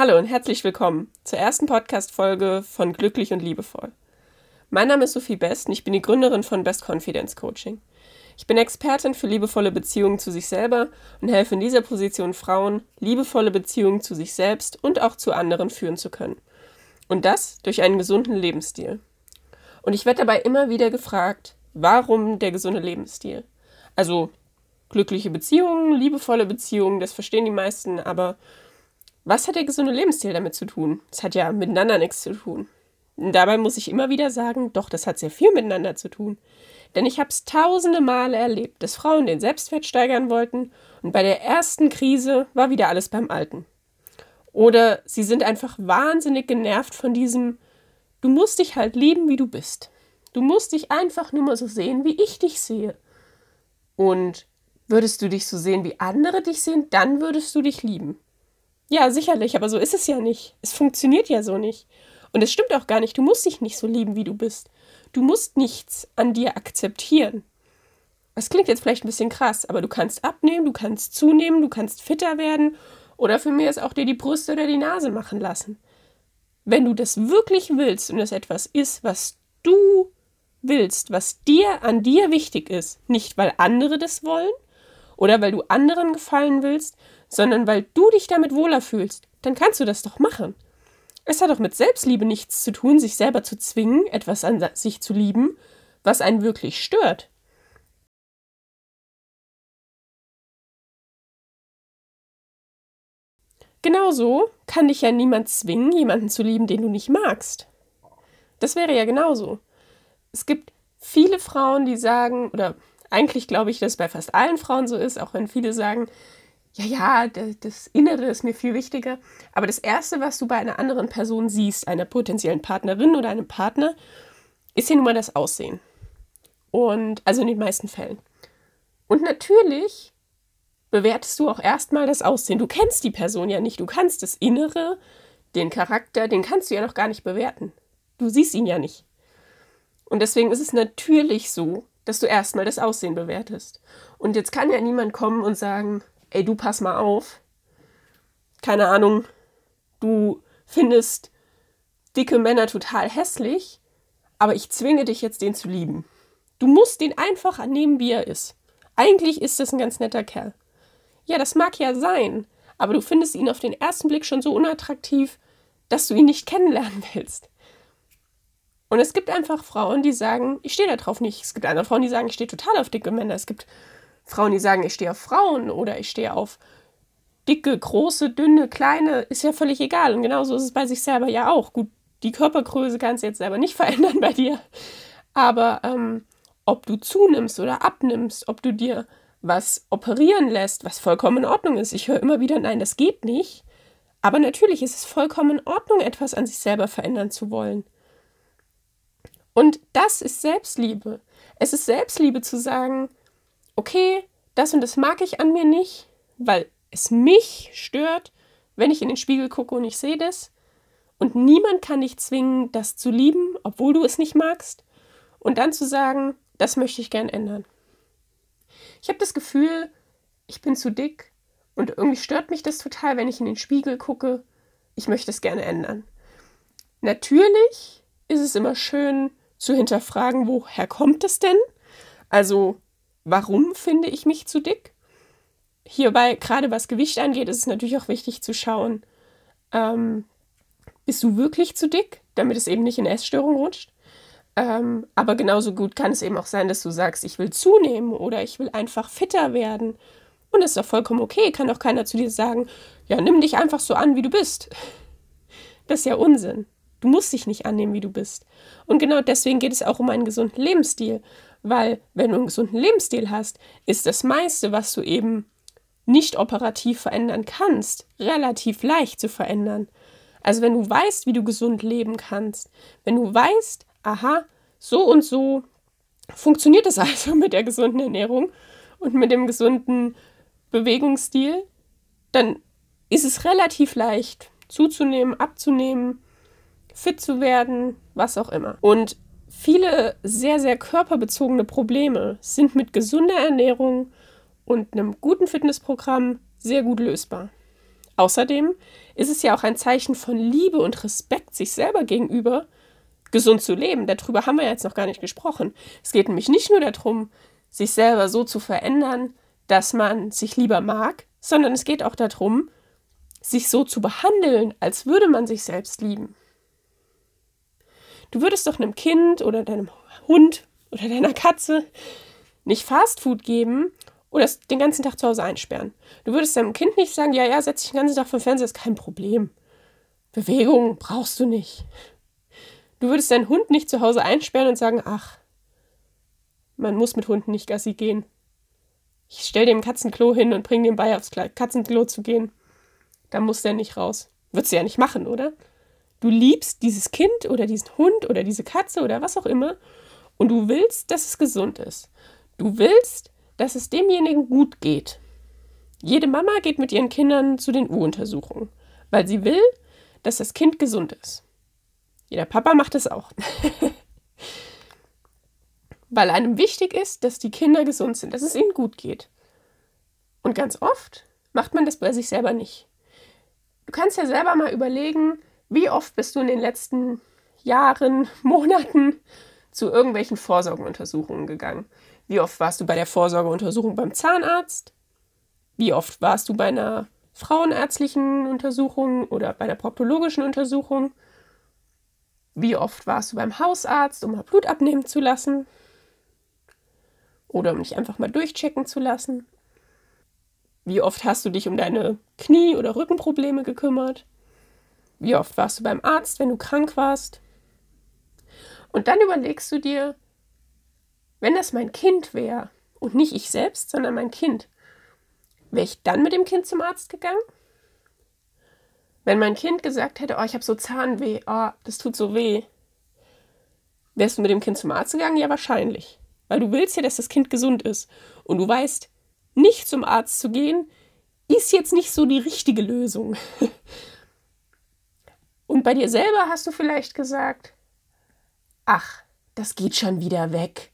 Hallo und herzlich willkommen zur ersten Podcast-Folge von Glücklich und Liebevoll. Mein Name ist Sophie Best und ich bin die Gründerin von Best Confidence Coaching. Ich bin Expertin für liebevolle Beziehungen zu sich selber und helfe in dieser Position Frauen, liebevolle Beziehungen zu sich selbst und auch zu anderen führen zu können. Und das durch einen gesunden Lebensstil. Und ich werde dabei immer wieder gefragt, warum der gesunde Lebensstil? Also glückliche Beziehungen, liebevolle Beziehungen, das verstehen die meisten, aber was hat der gesunde Lebensstil damit zu tun? Es hat ja miteinander nichts zu tun. Dabei muss ich immer wieder sagen, doch, das hat sehr viel miteinander zu tun. Denn ich habe es tausende Male erlebt, dass Frauen den Selbstwert steigern wollten und bei der ersten Krise war wieder alles beim Alten. Oder sie sind einfach wahnsinnig genervt von diesem, du musst dich halt lieben, wie du bist. Du musst dich einfach nur mal so sehen, wie ich dich sehe. Und würdest du dich so sehen, wie andere dich sehen, dann würdest du dich lieben. Ja, sicherlich, aber so ist es ja nicht. Es funktioniert ja so nicht. Und es stimmt auch gar nicht. Du musst dich nicht so lieben, wie du bist. Du musst nichts an dir akzeptieren. Das klingt jetzt vielleicht ein bisschen krass, aber du kannst abnehmen, du kannst zunehmen, du kannst fitter werden oder für mich ist auch dir die Brüste oder die Nase machen lassen. Wenn du das wirklich willst und es etwas ist, was du willst, was dir an dir wichtig ist, nicht weil andere das wollen oder weil du anderen gefallen willst, sondern weil du dich damit wohler fühlst, dann kannst du das doch machen. Es hat doch mit Selbstliebe nichts zu tun, sich selber zu zwingen, etwas an sich zu lieben, was einen wirklich stört. Genauso kann dich ja niemand zwingen, jemanden zu lieben, den du nicht magst. Das wäre ja genauso. Es gibt viele Frauen, die sagen, oder eigentlich glaube ich, dass es bei fast allen Frauen so ist, auch wenn viele sagen, ja, ja, das Innere ist mir viel wichtiger. Aber das Erste, was du bei einer anderen Person siehst, einer potenziellen Partnerin oder einem Partner, ist ja nun mal das Aussehen. Und also in den meisten Fällen. Und natürlich bewertest du auch erstmal das Aussehen. Du kennst die Person ja nicht. Du kannst das Innere, den Charakter, den kannst du ja noch gar nicht bewerten. Du siehst ihn ja nicht. Und deswegen ist es natürlich so, dass du erstmal das Aussehen bewertest. Und jetzt kann ja niemand kommen und sagen, ey, du pass mal auf. Keine Ahnung, du findest dicke Männer total hässlich, aber ich zwinge dich jetzt, den zu lieben. Du musst den einfach annehmen, wie er ist. Eigentlich ist das ein ganz netter Kerl. Ja, das mag ja sein, aber du findest ihn auf den ersten Blick schon so unattraktiv, dass du ihn nicht kennenlernen willst. Und es gibt einfach Frauen, die sagen, ich stehe da drauf nicht. Es gibt andere Frauen, die sagen, ich stehe total auf dicke Männer. Es gibt Frauen, die sagen, ich stehe auf Frauen oder ich stehe auf dicke, große, dünne, kleine, ist ja völlig egal. Und genauso ist es bei sich selber ja auch. Gut, die Körpergröße kannst du jetzt selber nicht verändern bei dir. Aber ähm, ob du zunimmst oder abnimmst, ob du dir was operieren lässt, was vollkommen in Ordnung ist. Ich höre immer wieder, nein, das geht nicht. Aber natürlich ist es vollkommen in Ordnung, etwas an sich selber verändern zu wollen. Und das ist Selbstliebe. Es ist Selbstliebe zu sagen, okay, das und das mag ich an mir nicht, weil es mich stört, wenn ich in den Spiegel gucke und ich sehe das. Und niemand kann dich zwingen, das zu lieben, obwohl du es nicht magst. Und dann zu sagen, das möchte ich gern ändern. Ich habe das Gefühl, ich bin zu dick und irgendwie stört mich das total, wenn ich in den Spiegel gucke. Ich möchte es gerne ändern. Natürlich ist es immer schön zu hinterfragen, woher kommt es denn? Also warum finde ich mich zu dick? Hierbei, gerade was Gewicht angeht, ist es natürlich auch wichtig zu schauen, ähm, bist du wirklich zu dick, damit es eben nicht in Essstörung rutscht? Ähm, aber genauso gut kann es eben auch sein, dass du sagst, ich will zunehmen oder ich will einfach fitter werden. Und das ist doch vollkommen okay, kann doch keiner zu dir sagen, ja, nimm dich einfach so an, wie du bist. Das ist ja Unsinn. Du musst dich nicht annehmen, wie du bist. Und genau deswegen geht es auch um einen gesunden Lebensstil. Weil wenn du einen gesunden Lebensstil hast, ist das meiste, was du eben nicht operativ verändern kannst, relativ leicht zu verändern. Also wenn du weißt, wie du gesund leben kannst, wenn du weißt, aha, so und so funktioniert es also mit der gesunden Ernährung und mit dem gesunden Bewegungsstil, dann ist es relativ leicht zuzunehmen, abzunehmen, fit zu werden, was auch immer. Und viele sehr, sehr körperbezogene Probleme sind mit gesunder Ernährung und einem guten Fitnessprogramm sehr gut lösbar. Außerdem ist es ja auch ein Zeichen von Liebe und Respekt sich selber gegenüber, gesund zu leben. Darüber haben wir jetzt noch gar nicht gesprochen. Es geht nämlich nicht nur darum, sich selber so zu verändern, dass man sich lieber mag, sondern es geht auch darum, sich so zu behandeln, als würde man sich selbst lieben. Du würdest doch einem Kind oder deinem Hund oder deiner Katze nicht Fastfood geben oder den ganzen Tag zu Hause einsperren. Du würdest deinem Kind nicht sagen, ja, ja, setz dich den ganzen Tag vom Fernseher, ist kein Problem. Bewegung brauchst du nicht. Du würdest deinen Hund nicht zu Hause einsperren und sagen, ach, man muss mit Hunden nicht Gassi gehen. Ich stell dem Katzenklo hin und bring dem bei, aufs Katzenklo zu gehen. Da muss der nicht raus. Würdest du ja nicht machen, oder? Du liebst dieses Kind oder diesen Hund oder diese Katze oder was auch immer und du willst, dass es gesund ist. Du willst, dass es demjenigen gut geht. Jede Mama geht mit ihren Kindern zu den U-Untersuchungen, weil sie will, dass das Kind gesund ist. Jeder Papa macht es auch. weil einem wichtig ist, dass die Kinder gesund sind, dass es ihnen gut geht. Und ganz oft macht man das bei sich selber nicht. Du kannst ja selber mal überlegen, wie oft bist du in den letzten Jahren, Monaten zu irgendwelchen Vorsorgeuntersuchungen gegangen? Wie oft warst du bei der Vorsorgeuntersuchung beim Zahnarzt? Wie oft warst du bei einer frauenärztlichen Untersuchung oder bei der proktologischen Untersuchung? Wie oft warst du beim Hausarzt, um mal Blut abnehmen zu lassen? Oder um dich einfach mal durchchecken zu lassen? Wie oft hast du dich um deine Knie- oder Rückenprobleme gekümmert? Wie oft warst du beim Arzt, wenn du krank warst? Und dann überlegst du dir, wenn das mein Kind wäre und nicht ich selbst, sondern mein Kind, wäre ich dann mit dem Kind zum Arzt gegangen? Wenn mein Kind gesagt hätte, oh, ich habe so Zahnweh, oh, das tut so weh, wärst du mit dem Kind zum Arzt gegangen? Ja, wahrscheinlich. Weil du willst ja, dass das Kind gesund ist. Und du weißt, nicht zum Arzt zu gehen, ist jetzt nicht so die richtige Lösung. Und bei dir selber hast du vielleicht gesagt, ach, das geht schon wieder weg.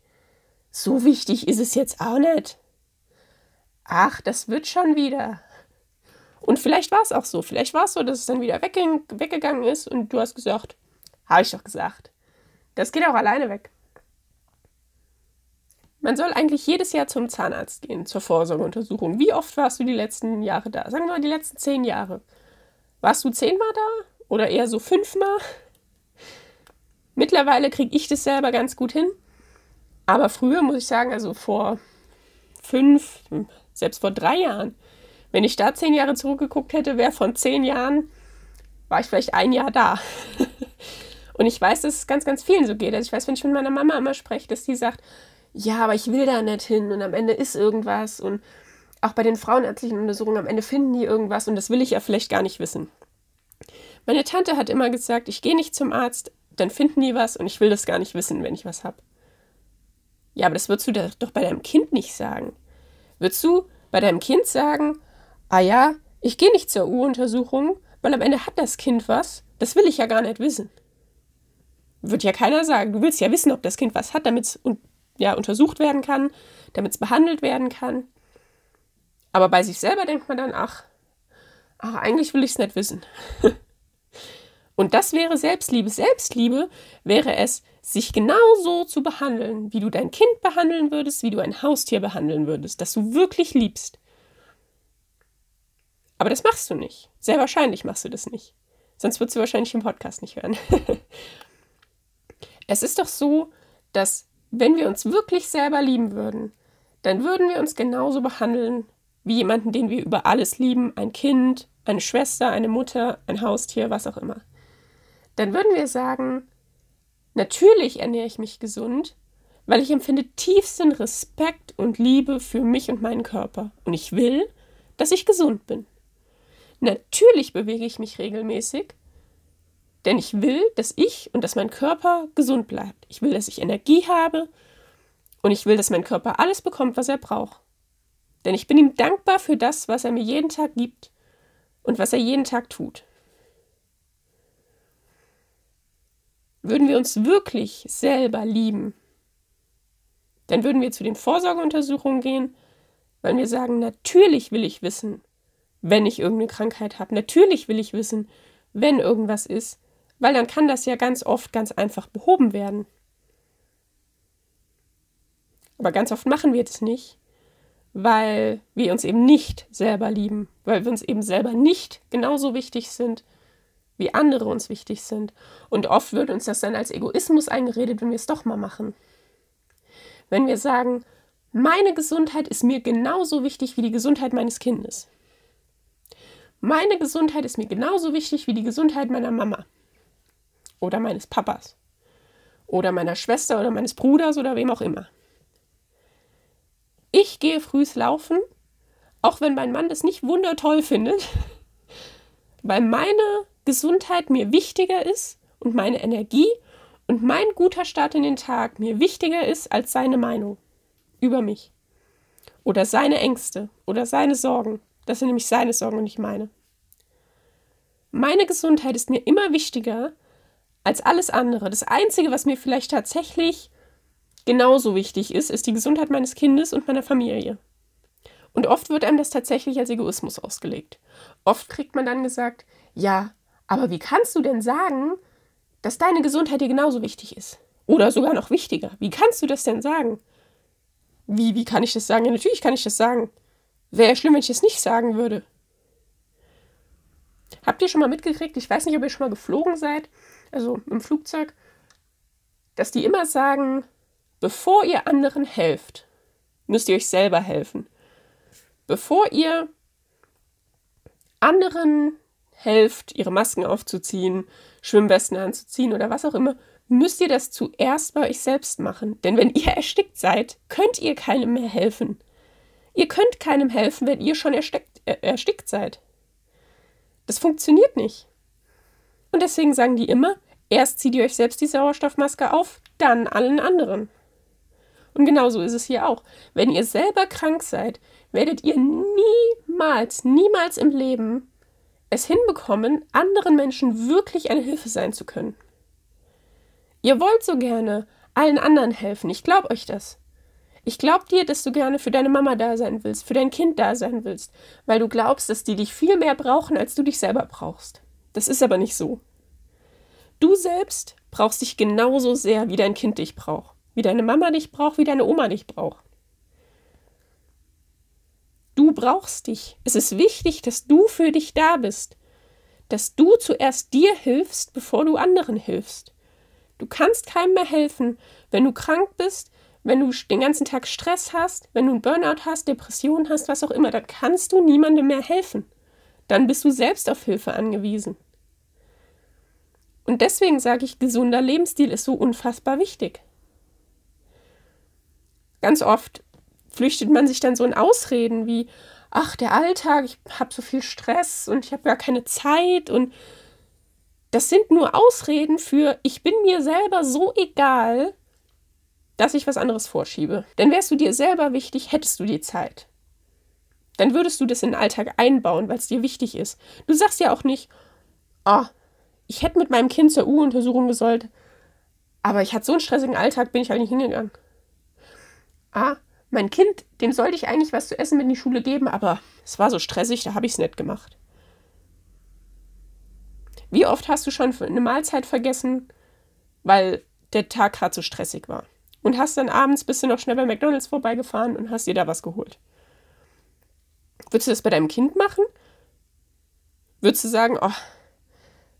So wichtig ist es jetzt auch nicht. Ach, das wird schon wieder. Und vielleicht war es auch so. Vielleicht war es so, dass es dann wieder weggegangen ist und du hast gesagt, habe ich doch gesagt. Das geht auch alleine weg. Man soll eigentlich jedes Jahr zum Zahnarzt gehen, zur Vorsorgeuntersuchung. Wie oft warst du die letzten Jahre da? Sagen wir mal die letzten zehn Jahre. Warst du zehnmal da? Oder eher so fünfmal. Mittlerweile kriege ich das selber ganz gut hin. Aber früher muss ich sagen, also vor fünf, selbst vor drei Jahren, wenn ich da zehn Jahre zurückgeguckt hätte, wäre von zehn Jahren, war ich vielleicht ein Jahr da. Und ich weiß, dass es ganz, ganz vielen so geht. Also ich weiß, wenn ich mit meiner Mama immer spreche, dass die sagt, ja, aber ich will da nicht hin und am Ende ist irgendwas. Und auch bei den frauenärztlichen Untersuchungen am Ende finden die irgendwas und das will ich ja vielleicht gar nicht wissen. Meine Tante hat immer gesagt, ich gehe nicht zum Arzt, dann finden die was und ich will das gar nicht wissen, wenn ich was habe. Ja, aber das würdest du doch bei deinem Kind nicht sagen. Würdest du bei deinem Kind sagen, ah ja, ich gehe nicht zur U-Untersuchung, weil am Ende hat das Kind was, das will ich ja gar nicht wissen. Wird ja keiner sagen. Du willst ja wissen, ob das Kind was hat, damit es ja, untersucht werden kann, damit es behandelt werden kann. Aber bei sich selber denkt man dann, ach, ach eigentlich will ich es nicht wissen. Und das wäre Selbstliebe. Selbstliebe wäre es, sich genauso zu behandeln, wie du dein Kind behandeln würdest, wie du ein Haustier behandeln würdest, das du wirklich liebst. Aber das machst du nicht. Sehr wahrscheinlich machst du das nicht. Sonst würdest du wahrscheinlich im Podcast nicht hören. es ist doch so, dass wenn wir uns wirklich selber lieben würden, dann würden wir uns genauso behandeln wie jemanden, den wir über alles lieben, ein Kind, eine Schwester, eine Mutter, ein Haustier, was auch immer dann würden wir sagen, natürlich ernähre ich mich gesund, weil ich empfinde tiefsten Respekt und Liebe für mich und meinen Körper. Und ich will, dass ich gesund bin. Natürlich bewege ich mich regelmäßig, denn ich will, dass ich und dass mein Körper gesund bleibt. Ich will, dass ich Energie habe und ich will, dass mein Körper alles bekommt, was er braucht. Denn ich bin ihm dankbar für das, was er mir jeden Tag gibt und was er jeden Tag tut. Würden wir uns wirklich selber lieben, dann würden wir zu den Vorsorgeuntersuchungen gehen, weil wir sagen, natürlich will ich wissen, wenn ich irgendeine Krankheit habe. Natürlich will ich wissen, wenn irgendwas ist, weil dann kann das ja ganz oft ganz einfach behoben werden. Aber ganz oft machen wir das nicht, weil wir uns eben nicht selber lieben, weil wir uns eben selber nicht genauso wichtig sind, wie andere uns wichtig sind. Und oft wird uns das dann als Egoismus eingeredet, wenn wir es doch mal machen. Wenn wir sagen, meine Gesundheit ist mir genauso wichtig wie die Gesundheit meines Kindes. Meine Gesundheit ist mir genauso wichtig wie die Gesundheit meiner Mama oder meines Papas oder meiner Schwester oder meines Bruders oder wem auch immer. Ich gehe frühs laufen, auch wenn mein Mann das nicht wundertoll findet, weil meine Gesundheit mir wichtiger ist und meine Energie und mein guter Start in den Tag mir wichtiger ist als seine Meinung über mich oder seine Ängste oder seine Sorgen. Das sind nämlich seine Sorgen und nicht meine. Meine Gesundheit ist mir immer wichtiger als alles andere. Das Einzige, was mir vielleicht tatsächlich genauso wichtig ist, ist die Gesundheit meines Kindes und meiner Familie. Und oft wird einem das tatsächlich als Egoismus ausgelegt. Oft kriegt man dann gesagt, ja, aber wie kannst du denn sagen, dass deine Gesundheit dir genauso wichtig ist? Oder sogar noch wichtiger. Wie kannst du das denn sagen? Wie, wie kann ich das sagen? Ja, natürlich kann ich das sagen. Wäre ja schlimm, wenn ich das nicht sagen würde. Habt ihr schon mal mitgekriegt, ich weiß nicht, ob ihr schon mal geflogen seid, also im Flugzeug, dass die immer sagen, bevor ihr anderen helft, müsst ihr euch selber helfen. Bevor ihr anderen helft, ihre Masken aufzuziehen, Schwimmwesten anzuziehen oder was auch immer, müsst ihr das zuerst bei euch selbst machen. Denn wenn ihr erstickt seid, könnt ihr keinem mehr helfen. Ihr könnt keinem helfen, wenn ihr schon erstickt, äh, erstickt seid. Das funktioniert nicht. Und deswegen sagen die immer, erst zieht ihr euch selbst die Sauerstoffmaske auf, dann allen anderen. Und genauso ist es hier auch. Wenn ihr selber krank seid, werdet ihr niemals, niemals im Leben es hinbekommen, anderen Menschen wirklich eine Hilfe sein zu können. Ihr wollt so gerne allen anderen helfen, ich glaube euch das. Ich glaube dir, dass du gerne für deine Mama da sein willst, für dein Kind da sein willst, weil du glaubst, dass die dich viel mehr brauchen, als du dich selber brauchst. Das ist aber nicht so. Du selbst brauchst dich genauso sehr, wie dein Kind dich braucht, wie deine Mama dich braucht, wie deine Oma dich braucht. Brauchst dich. Es ist wichtig, dass du für dich da bist, dass du zuerst dir hilfst, bevor du anderen hilfst. Du kannst keinem mehr helfen, wenn du krank bist, wenn du den ganzen Tag Stress hast, wenn du einen Burnout hast, Depressionen hast, was auch immer, dann kannst du niemandem mehr helfen. Dann bist du selbst auf Hilfe angewiesen. Und deswegen sage ich, gesunder Lebensstil ist so unfassbar wichtig. Ganz oft flüchtet man sich dann so in Ausreden wie, ach, der Alltag, ich habe so viel Stress und ich habe gar keine Zeit und das sind nur Ausreden für, ich bin mir selber so egal, dass ich was anderes vorschiebe. Denn wärst du dir selber wichtig, hättest du die Zeit. Dann würdest du das in den Alltag einbauen, weil es dir wichtig ist. Du sagst ja auch nicht, oh, ich hätte mit meinem Kind zur U-Untersuchung gesollt, aber ich hatte so einen stressigen Alltag, bin ich halt nicht hingegangen. Ah, mein Kind, dem sollte ich eigentlich was zu essen mit in die Schule geben, aber es war so stressig, da habe ich es nicht gemacht. Wie oft hast du schon eine Mahlzeit vergessen, weil der Tag gerade so stressig war? und hast dann abends bist du noch schnell bei McDonalds vorbeigefahren und hast dir da was geholt. Würdest du das bei deinem Kind machen? Würdest du sagen, oh,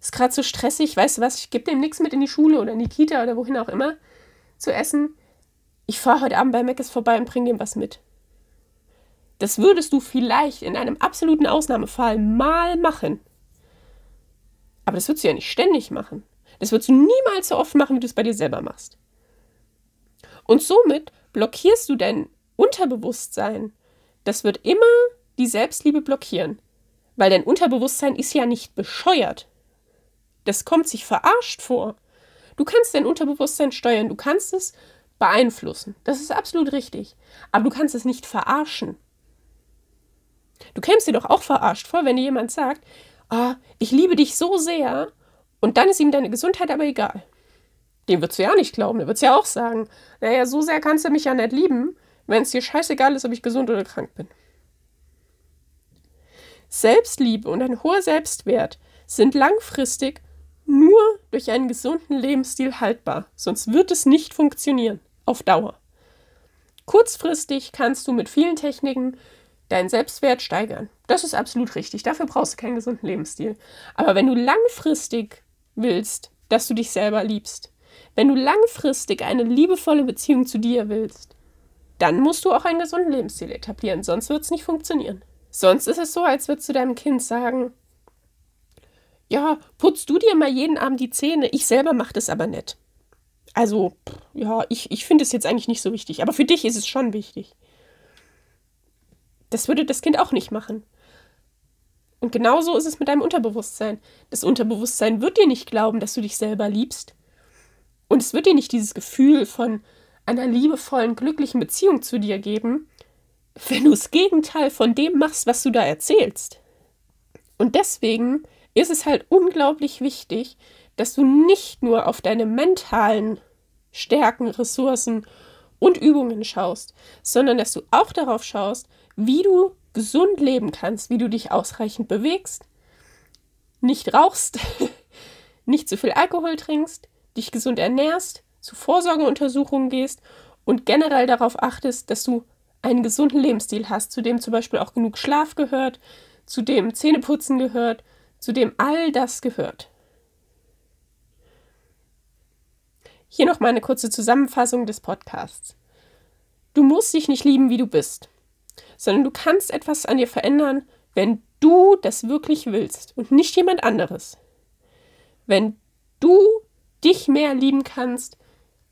ist gerade so stressig, weißt du was, ich gebe dem nichts mit in die Schule oder in die Kita oder wohin auch immer zu essen. Ich fahre heute Abend bei Mc's vorbei und bringe dem was mit. Das würdest du vielleicht in einem absoluten Ausnahmefall mal machen. Aber das würdest du ja nicht ständig machen. Das würdest du niemals so oft machen, wie du es bei dir selber machst. Und somit blockierst du dein Unterbewusstsein. Das wird immer die Selbstliebe blockieren. Weil dein Unterbewusstsein ist ja nicht bescheuert. Das kommt sich verarscht vor. Du kannst dein Unterbewusstsein steuern, du kannst es beeinflussen. Das ist absolut richtig. Aber du kannst es nicht verarschen. Du kämst dir doch auch verarscht vor, wenn dir jemand sagt, ah, ich liebe dich so sehr und dann ist ihm deine Gesundheit aber egal. Dem würdest du ja nicht glauben. Der wird ja auch sagen, naja, so sehr kannst du mich ja nicht lieben, wenn es dir scheißegal ist, ob ich gesund oder krank bin. Selbstliebe und ein hoher Selbstwert sind langfristig nur durch einen gesunden Lebensstil haltbar, sonst wird es nicht funktionieren auf Dauer. Kurzfristig kannst du mit vielen Techniken deinen Selbstwert steigern. Das ist absolut richtig. Dafür brauchst du keinen gesunden Lebensstil. Aber wenn du langfristig willst, dass du dich selber liebst, wenn du langfristig eine liebevolle Beziehung zu dir willst, dann musst du auch einen gesunden Lebensstil etablieren, sonst wird es nicht funktionieren. Sonst ist es so, als würdest du deinem Kind sagen, ja, putzt du dir mal jeden Abend die Zähne, ich selber mache das aber nicht. Also, ja, ich, ich finde es jetzt eigentlich nicht so wichtig, aber für dich ist es schon wichtig. Das würde das Kind auch nicht machen. Und genauso ist es mit deinem Unterbewusstsein. Das Unterbewusstsein wird dir nicht glauben, dass du dich selber liebst. Und es wird dir nicht dieses Gefühl von einer liebevollen, glücklichen Beziehung zu dir geben, wenn du das Gegenteil von dem machst, was du da erzählst. Und deswegen ist es halt unglaublich wichtig, dass du nicht nur auf deine mentalen Stärken, Ressourcen und Übungen schaust, sondern dass du auch darauf schaust, wie du gesund leben kannst, wie du dich ausreichend bewegst, nicht rauchst, nicht zu viel Alkohol trinkst, dich gesund ernährst, zu Vorsorgeuntersuchungen gehst und generell darauf achtest, dass du einen gesunden Lebensstil hast, zu dem zum Beispiel auch genug Schlaf gehört, zu dem Zähneputzen gehört, zu dem all das gehört. Hier noch mal eine kurze Zusammenfassung des Podcasts. Du musst dich nicht lieben, wie du bist, sondern du kannst etwas an dir verändern, wenn du das wirklich willst und nicht jemand anderes. Wenn du dich mehr lieben kannst,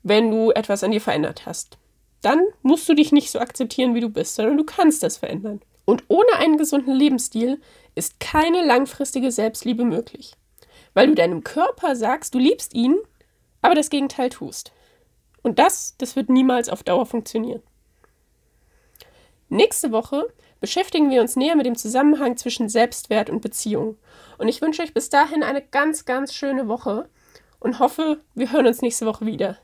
wenn du etwas an dir verändert hast. Dann musst du dich nicht so akzeptieren, wie du bist, sondern du kannst das verändern. Und ohne einen gesunden Lebensstil ist keine langfristige Selbstliebe möglich. Weil du deinem Körper sagst, du liebst ihn, aber das Gegenteil tust. Und das, das wird niemals auf Dauer funktionieren. Nächste Woche beschäftigen wir uns näher mit dem Zusammenhang zwischen Selbstwert und Beziehung. Und ich wünsche euch bis dahin eine ganz, ganz schöne Woche und hoffe, wir hören uns nächste Woche wieder.